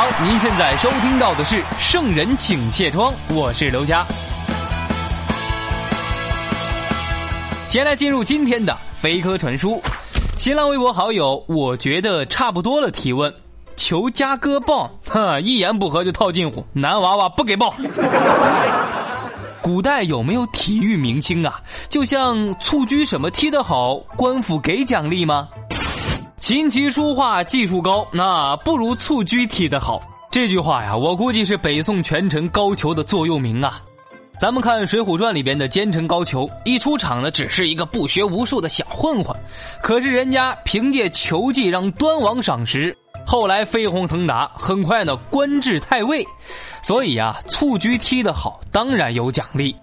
好，您现在收听到的是《圣人请卸妆》，我是刘佳。接下来进入今天的飞科传书，新浪微博好友我觉得差不多了提问，求加哥抱，哼，一言不合就套近乎，男娃娃不给抱。古代有没有体育明星啊？就像蹴鞠什么踢得好，官府给奖励吗？琴棋书画技术高，那不如蹴鞠踢得好。这句话呀，我估计是北宋权臣高俅的座右铭啊。咱们看《水浒传》里边的奸臣高俅，一出场呢，只是一个不学无术的小混混，可是人家凭借球技让端王赏识，后来飞黄腾达，很快呢官至太尉。所以啊，蹴鞠踢得好，当然有奖励。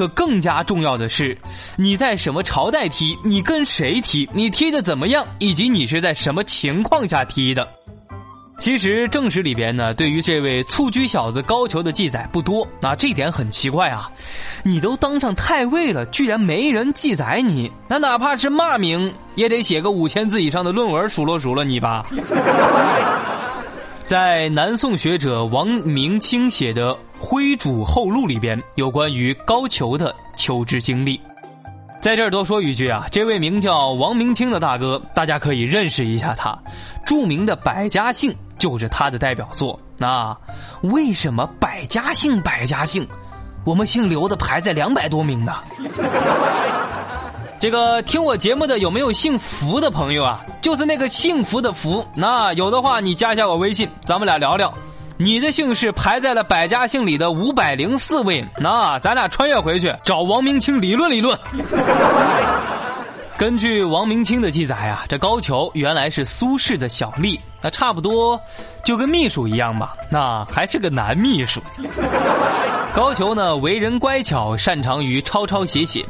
可更加重要的是，你在什么朝代踢，你跟谁踢，你踢的怎么样，以及你是在什么情况下踢的。其实正史里边呢，对于这位蹴鞠小子高俅的记载不多，那这点很奇怪啊！你都当上太尉了，居然没人记载你，那哪怕是骂名，也得写个五千字以上的论文数落数落你吧。在南宋学者王明清写的《徽主后录》里边，有关于高俅的求职经历。在这儿多说一句啊，这位名叫王明清的大哥，大家可以认识一下他。著名的《百家姓》就是他的代表作。那为什么百家姓百家姓，我们姓刘的排在两百多名呢？这个听我节目的有没有姓福的朋友啊？就是那个幸福的福。那有的话，你加一下我微信，咱们俩聊聊。你的姓氏排在了百家姓里的五百零四位，那咱俩穿越回去找王明清理论理论。根据王明清的记载啊，这高俅原来是苏轼的小吏，那差不多就跟秘书一样吧，那还是个男秘书。高俅呢，为人乖巧，擅长于抄抄写写。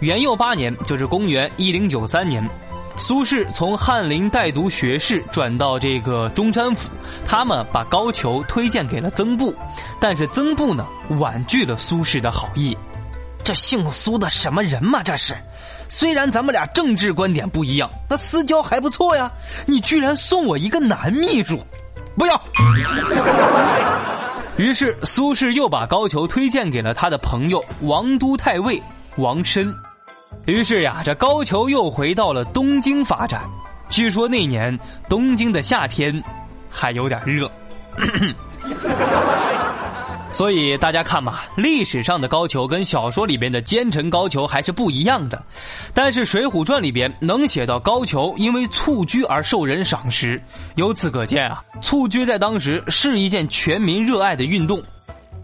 元佑八年，就是公元一零九三年。苏轼从翰林带读学士转到这个中山府，他们把高俅推荐给了曾布，但是曾布呢婉拒了苏轼的好意。这姓苏的什么人嘛？这是，虽然咱们俩政治观点不一样，那私交还不错呀。你居然送我一个男秘书，不要！于是苏轼又把高俅推荐给了他的朋友王都太尉王申。于是呀，这高俅又回到了东京发展。据说那年东京的夏天还有点热，所以大家看嘛，历史上的高俅跟小说里边的奸臣高俅还是不一样的。但是《水浒传》里边能写到高俅因为蹴鞠而受人赏识，由此可见啊，蹴鞠在当时是一件全民热爱的运动。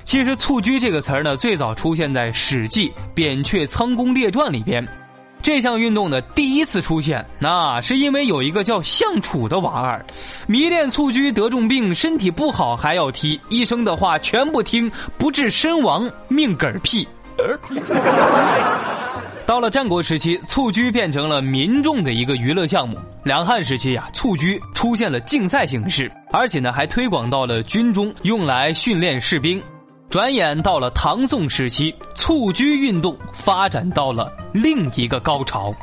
其实“蹴鞠”这个词儿呢，最早出现在《史记·扁鹊仓公列传》里边。这项运动的第一次出现，那是因为有一个叫项楚的娃儿，迷恋蹴鞠得重病，身体不好还要踢，医生的话全不听，不治身亡，命嗝屁。到了战国时期，蹴鞠变成了民众的一个娱乐项目。两汉时期啊，蹴鞠出现了竞赛形式，而且呢还推广到了军中，用来训练士兵。转眼到了唐宋时期，蹴鞠运动发展到了另一个高潮。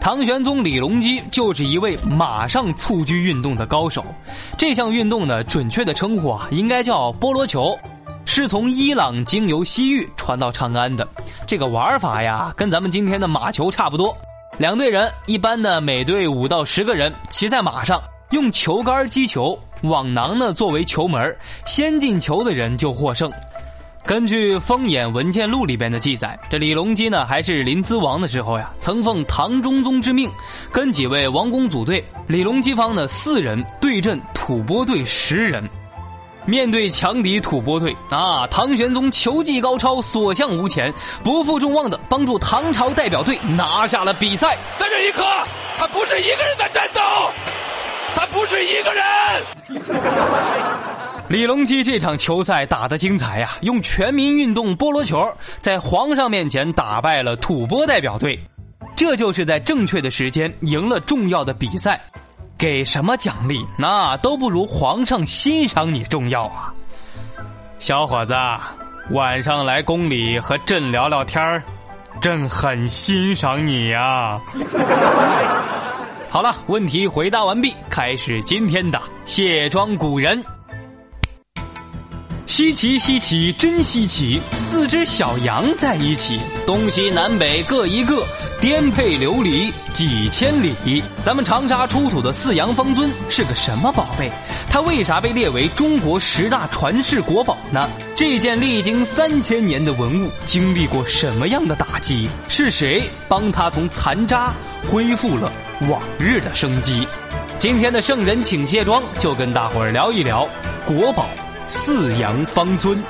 唐玄宗李隆基就是一位马上蹴鞠运动的高手。这项运动呢，准确的称呼啊，应该叫波罗球，是从伊朗经由西域传到长安的。这个玩法呀，跟咱们今天的马球差不多。两队人，一般呢每队五到十个人，骑在马上，用球杆击球。网囊呢作为球门，先进球的人就获胜。根据《风眼文件录》里边的记载，这李隆基呢还是临淄王的时候呀，曾奉唐中宗之命，跟几位王公组队。李隆基方呢四人对阵吐蕃队十人。面对强敌吐蕃队啊，唐玄宗球技高超，所向无前，不负众望的帮助唐朝代表队拿下了比赛。在这一刻，他不是一个人在战斗，不是一个人。李隆基这场球赛打得精彩呀，用全民运动菠萝球在皇上面前打败了吐蕃代表队，这就是在正确的时间赢了重要的比赛。给什么奖励，那都不如皇上欣赏你重要啊！小伙子，晚上来宫里和朕聊聊天儿，朕很欣赏你呀。好了，问题回答完毕，开始今天的卸妆古人。稀奇稀奇，真稀奇！四只小羊在一起，东西南北各一个，颠沛流离几千里。咱们长沙出土的四羊方尊是个什么宝贝？它为啥被列为中国十大传世国宝呢？这件历经三千年的文物经历过什么样的打击？是谁帮它从残渣恢复了往日的生机？今天的圣人请卸妆，就跟大伙儿聊一聊国宝。四羊方尊，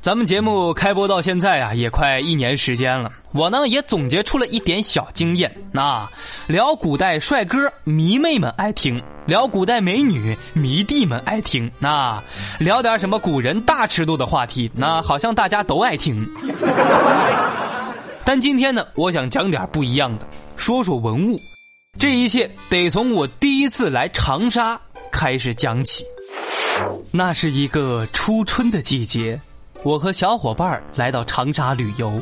咱们节目开播到现在啊，也快一年时间了。我呢也总结出了一点小经验。那聊古代帅哥，迷妹们爱听；聊古代美女，迷弟们爱听。那聊点什么古人大尺度的话题，那好像大家都爱听。但今天呢，我想讲点不一样的，说说文物。这一切得从我第一次来长沙开始讲起。那是一个初春的季节，我和小伙伴来到长沙旅游。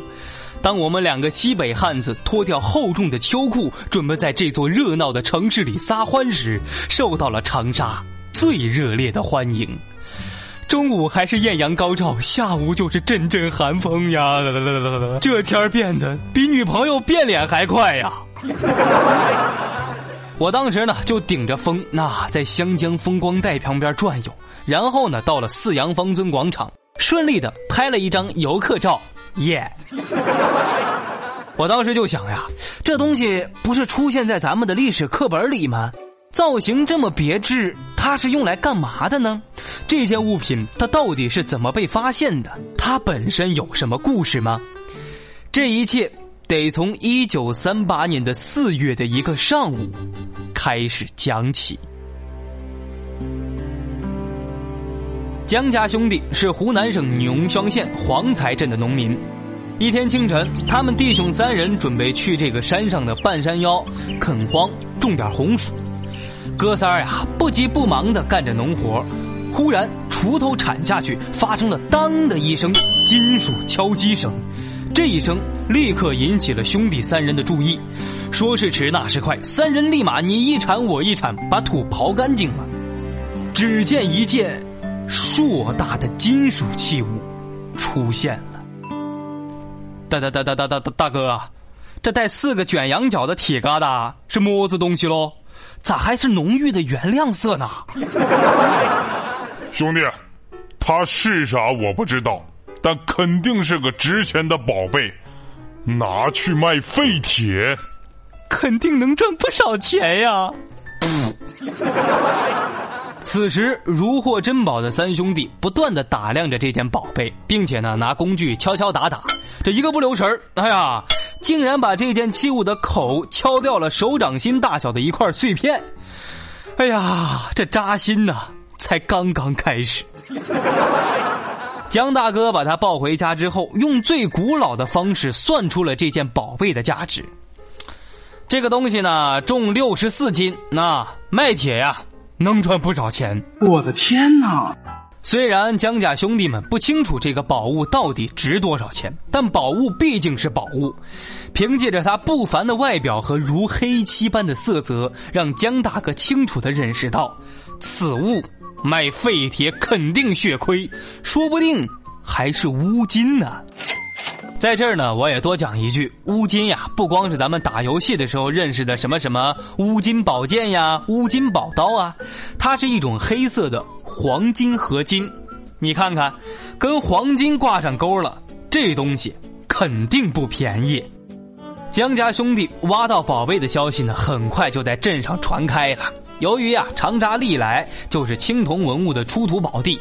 当我们两个西北汉子脱掉厚重的秋裤，准备在这座热闹的城市里撒欢时，受到了长沙最热烈的欢迎。中午还是艳阳高照，下午就是阵阵寒风呀！这天变得比女朋友变脸还快呀！我当时呢就顶着风，那在湘江风光带旁边转悠，然后呢到了四阳方尊广场，顺利的拍了一张游客照，耶！我当时就想呀，这东西不是出现在咱们的历史课本里吗？造型这么别致，它是用来干嘛的呢？这件物品它到底是怎么被发现的？它本身有什么故事吗？这一切。得从一九三八年的四月的一个上午开始讲起。江家兄弟是湖南省宁乡县黄才镇的农民。一天清晨，他们弟兄三人准备去这个山上的半山腰垦荒种点红薯。哥仨呀，不急不忙的干着农活。忽然，锄头铲下去，发生了“当”的一声金属敲击声。这一声立刻引起了兄弟三人的注意，说时迟，那时快，三人立马你一铲我一铲，把土刨干净了。只见一件硕大的金属器物出现了。大大大大大大大哥，这带四个卷羊角的铁疙瘩是么子东西喽？咋还是浓郁的原亮色呢？兄弟，它是啥我不知道。但肯定是个值钱的宝贝，拿去卖废铁，肯定能赚不少钱呀！此时如获珍宝的三兄弟不断的打量着这件宝贝，并且呢拿工具敲敲打打，这一个不留神哎呀，竟然把这件器物的口敲掉了手掌心大小的一块碎片！哎呀，这扎心呐，才刚刚开始。江大哥把他抱回家之后，用最古老的方式算出了这件宝贝的价值。这个东西呢，重六十四斤，那卖铁呀，能赚不少钱。我的天哪！虽然江家兄弟们不清楚这个宝物到底值多少钱，但宝物毕竟是宝物。凭借着它不凡的外表和如黑漆般的色泽，让江大哥清楚的认识到，此物。卖废铁肯定血亏，说不定还是乌金呢。在这儿呢，我也多讲一句，乌金呀，不光是咱们打游戏的时候认识的什么什么乌金宝剑呀、乌金宝刀啊，它是一种黑色的黄金合金。你看看，跟黄金挂上钩了，这东西肯定不便宜。江家兄弟挖到宝贝的消息呢，很快就在镇上传开了。由于啊长沙历来就是青铜文物的出土宝地，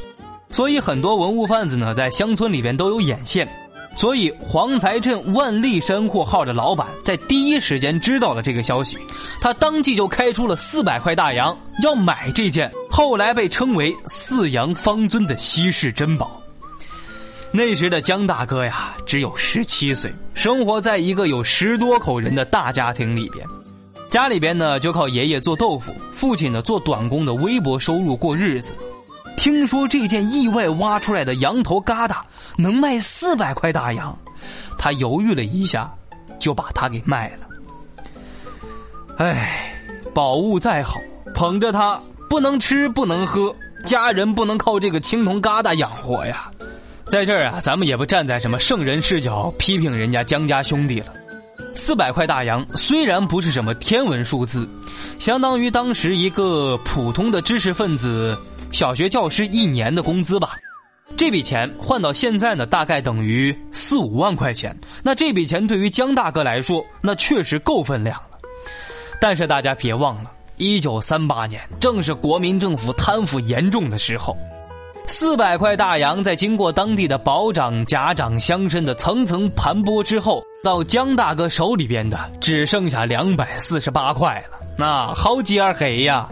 所以很多文物贩子呢在乡村里边都有眼线。所以黄财镇万利山货号的老板在第一时间知道了这个消息，他当即就开出了四百块大洋要买这件后来被称为四羊方尊的稀世珍宝。那时的江大哥呀，只有十七岁，生活在一个有十多口人的大家庭里边，家里边呢就靠爷爷做豆腐，父亲呢做短工的微薄收入过日子。听说这件意外挖出来的羊头疙瘩能卖四百块大洋，他犹豫了一下，就把它给卖了。唉，宝物再好，捧着它不能吃不能喝，家人不能靠这个青铜疙瘩养活呀。在这儿啊，咱们也不站在什么圣人视角批评人家江家兄弟了。四百块大洋虽然不是什么天文数字，相当于当时一个普通的知识分子小学教师一年的工资吧。这笔钱换到现在呢，大概等于四五万块钱。那这笔钱对于江大哥来说，那确实够分量了。但是大家别忘了，一九三八年正是国民政府贪腐严重的时候。四百块大洋，在经过当地的保长、甲长、乡绅的层层盘剥之后，到江大哥手里边的只剩下两百四十八块了。那好几儿黑呀！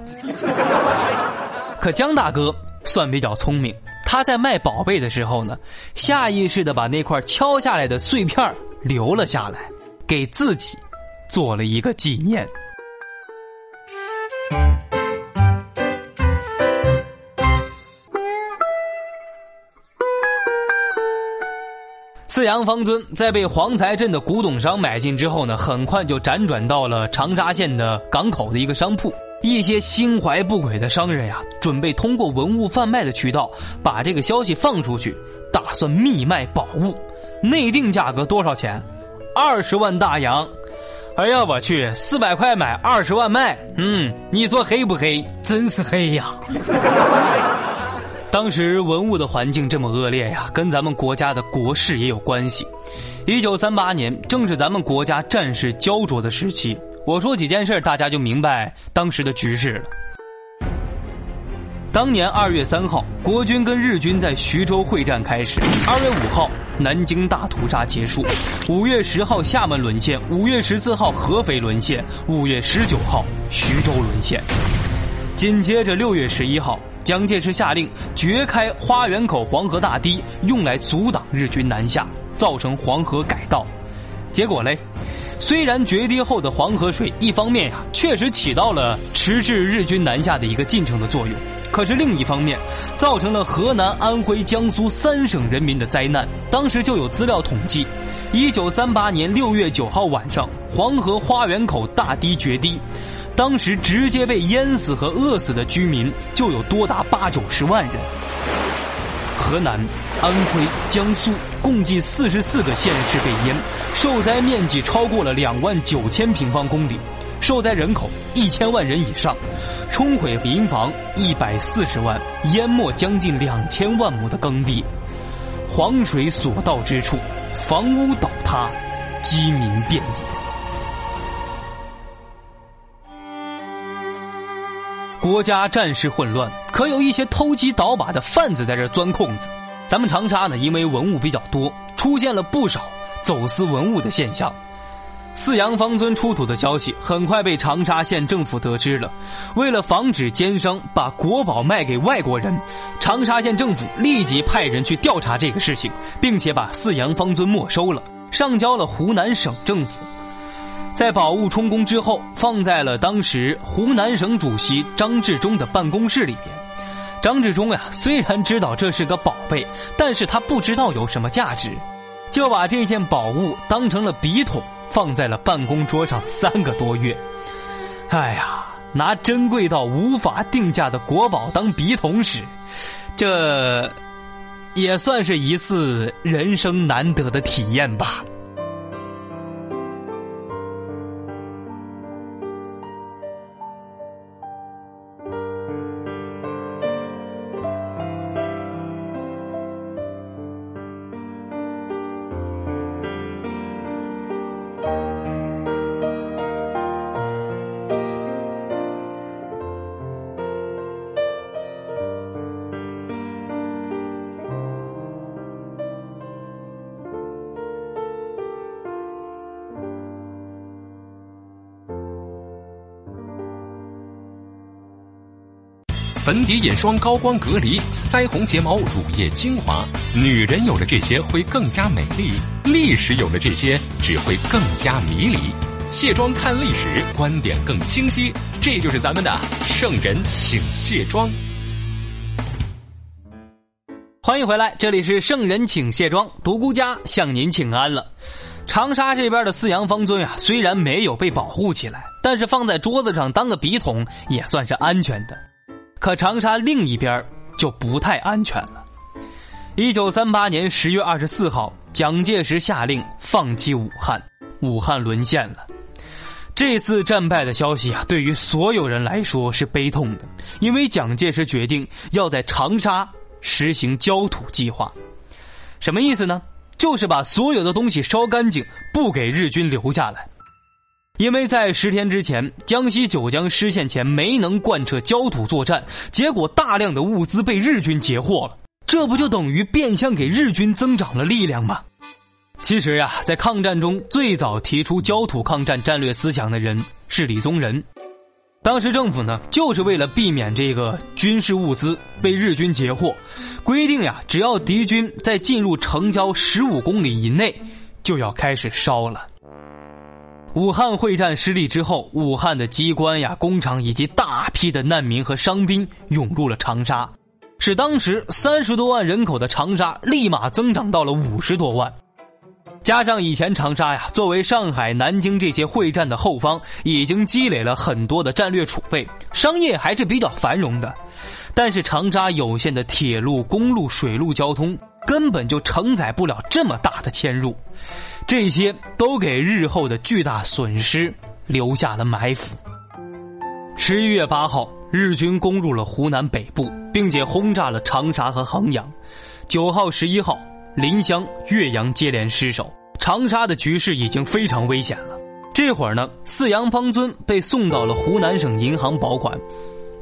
可江大哥算比较聪明，他在卖宝贝的时候呢，下意识的把那块敲下来的碎片留了下来，给自己做了一个纪念。四羊方尊在被黄财镇的古董商买进之后呢，很快就辗转到了长沙县的港口的一个商铺。一些心怀不轨的商人呀，准备通过文物贩卖的渠道把这个消息放出去，打算密卖宝物。内定价格多少钱？二十万大洋。哎呀，我去，四百块买，二十万卖。嗯，你说黑不黑？真是黑呀！当时文物的环境这么恶劣呀，跟咱们国家的国事也有关系。一九三八年正是咱们国家战事焦灼的时期。我说几件事，大家就明白当时的局势了。当年二月三号，国军跟日军在徐州会战开始；二月五号，南京大屠杀结束；五月十号，厦门沦陷；五月十四号，合肥沦陷；五月十九号，徐州沦陷。紧接着六月十一号。蒋介石下令掘开花园口黄河大堤，用来阻挡日军南下，造成黄河改道。结果嘞，虽然决堤后的黄河水一方面呀确实起到了迟滞日军南下的一个进程的作用，可是另一方面，造成了河南、安徽、江苏三省人民的灾难。当时就有资料统计，一九三八年六月九号晚上，黄河花园口大堤决堤。当时直接被淹死和饿死的居民就有多达八九十万人。河南、安徽、江苏共计四十四个县市被淹，受灾面积超过了两万九千平方公里，受灾人口一千万人以上，冲毁民房一百四十万，淹没将近两千万亩的耕地，黄水所到之处，房屋倒塌，饥民遍野。国家战事混乱，可有一些偷鸡倒把的贩子在这钻空子。咱们长沙呢，因为文物比较多，出现了不少走私文物的现象。四羊方尊出土的消息很快被长沙县政府得知了。为了防止奸商把国宝卖给外国人，长沙县政府立即派人去调查这个事情，并且把四羊方尊没收了，上交了湖南省政府。在宝物充公之后，放在了当时湖南省主席张治中的办公室里边。张治中呀，虽然知道这是个宝贝，但是他不知道有什么价值，就把这件宝物当成了笔筒，放在了办公桌上三个多月。哎呀，拿珍贵到无法定价的国宝当笔筒使，这也算是一次人生难得的体验吧。粉底眼霜高光隔离，腮红睫毛乳液精华。女人有了这些会更加美丽，历史有了这些只会更加迷离。卸妆看历史，观点更清晰。这就是咱们的圣人请卸妆。欢迎回来，这里是圣人请卸妆，独孤家向您请安了。长沙这边的四羊方尊啊，虽然没有被保护起来，但是放在桌子上当个笔筒也算是安全的。可长沙另一边就不太安全了。一九三八年十月二十四号，蒋介石下令放弃武汉，武汉沦陷了。这次战败的消息啊，对于所有人来说是悲痛的，因为蒋介石决定要在长沙实行焦土计划。什么意思呢？就是把所有的东西烧干净，不给日军留下来。因为在十天之前，江西九江失陷前没能贯彻焦土作战，结果大量的物资被日军截获了，这不就等于变相给日军增长了力量吗？其实呀，在抗战中最早提出焦土抗战战略思想的人是李宗仁。当时政府呢，就是为了避免这个军事物资被日军截获，规定呀，只要敌军在进入城郊十五公里以内，就要开始烧了。武汉会战失利之后，武汉的机关呀、工厂以及大批的难民和伤兵涌入了长沙，使当时三十多万人口的长沙立马增长到了五十多万。加上以前长沙呀，作为上海、南京这些会战的后方，已经积累了很多的战略储备，商业还是比较繁荣的。但是长沙有限的铁路、公路、水路交通根本就承载不了这么大的迁入，这些都给日后的巨大损失留下了埋伏。十一月八号，日军攻入了湖南北部，并且轰炸了长沙和衡阳。九号、十一号。临湘、岳阳接连失守，长沙的局势已经非常危险了。这会儿呢，四羊方尊被送到了湖南省银行保管。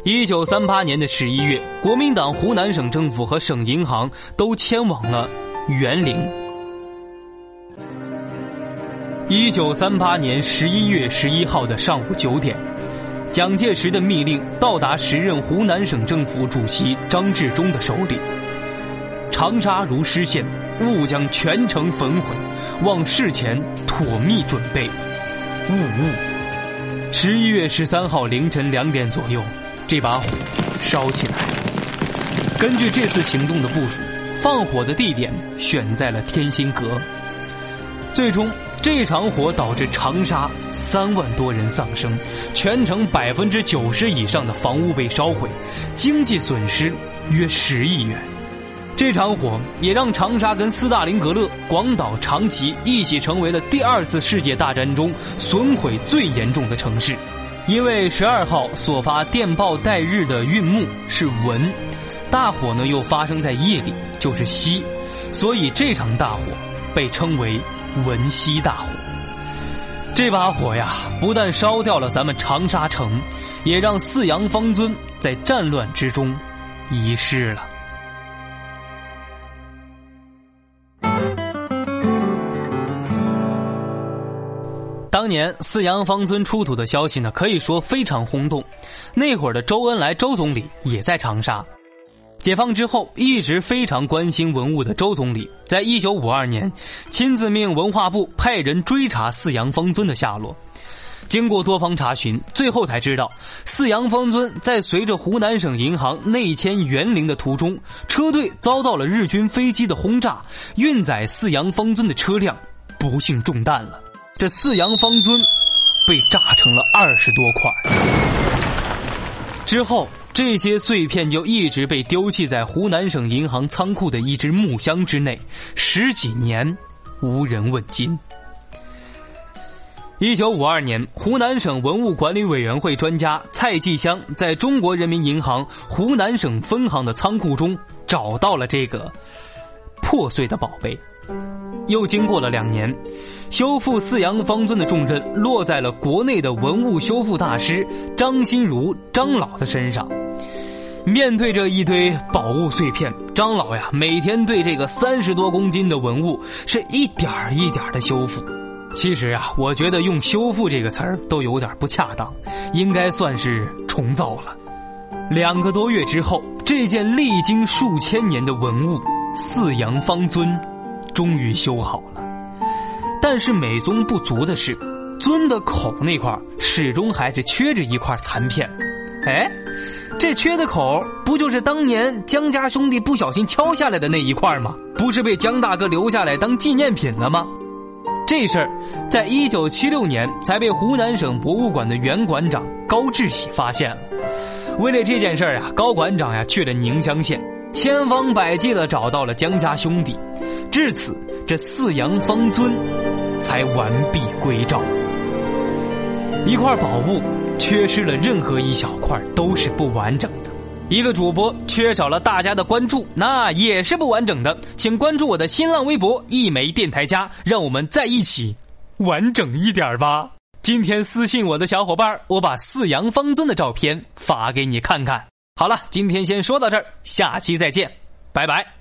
一九三八年的十一月，国民党湖南省政府和省银行都迁往了沅陵。一九三八年十一月十一号的上午九点，蒋介石的密令到达时任湖南省政府主席张治中的手里。长沙如失陷，勿将全城焚毁，望事前妥密准备。呜呜。十一月十三号凌晨两点左右，这把火烧起来。根据这次行动的部署，放火的地点选在了天心阁。最终，这场火导致长沙三万多人丧生，全城百分之九十以上的房屋被烧毁，经济损失约十亿元。这场火也让长沙跟斯大林格勒、广岛、长崎一起成为了第二次世界大战中损毁最严重的城市。因为十二号所发电报带日的运木是文，大火呢又发生在夜里，就是夕，所以这场大火被称为文夕大火。这把火呀，不但烧掉了咱们长沙城，也让四羊方尊在战乱之中遗失了。当年四羊方尊出土的消息呢，可以说非常轰动。那会儿的周恩来周总理也在长沙。解放之后，一直非常关心文物的周总理，在一九五二年亲自命文化部派人追查四羊方尊的下落。经过多方查询，最后才知道，四羊方尊在随着湖南省银行内迁沅陵的途中，车队遭到了日军飞机的轰炸，运载四羊方尊的车辆不幸中弹了。这四羊方尊被炸成了二十多块，之后这些碎片就一直被丢弃在湖南省银行仓库的一只木箱之内，十几年无人问津。一九五二年，湖南省文物管理委员会专家蔡继香在中国人民银行湖南省分行的仓库中找到了这个破碎的宝贝。又经过了两年，修复四羊方尊的重任落在了国内的文物修复大师张新如张老的身上。面对着一堆宝物碎片，张老呀每天对这个三十多公斤的文物是一点儿一点儿的修复。其实啊，我觉得用“修复”这个词儿都有点不恰当，应该算是重造了。两个多月之后，这件历经数千年的文物四羊方尊终于修好了。但是美中不足的是，尊的口那块始终还是缺着一块残片。哎，这缺的口不就是当年江家兄弟不小心敲下来的那一块吗？不是被江大哥留下来当纪念品了吗？这事儿，在一九七六年才被湖南省博物馆的原馆长高志喜发现了。为了这件事儿啊，高馆长呀去了宁乡县，千方百计的找到了江家兄弟。至此，这四羊方尊才完璧归赵。一块宝物缺失了任何一小块都是不完整的。一个主播缺少了大家的关注，那也是不完整的。请关注我的新浪微博“一枚电台家”，让我们在一起完整一点吧。今天私信我的小伙伴，我把四羊方尊的照片发给你看看。好了，今天先说到这儿，下期再见，拜拜。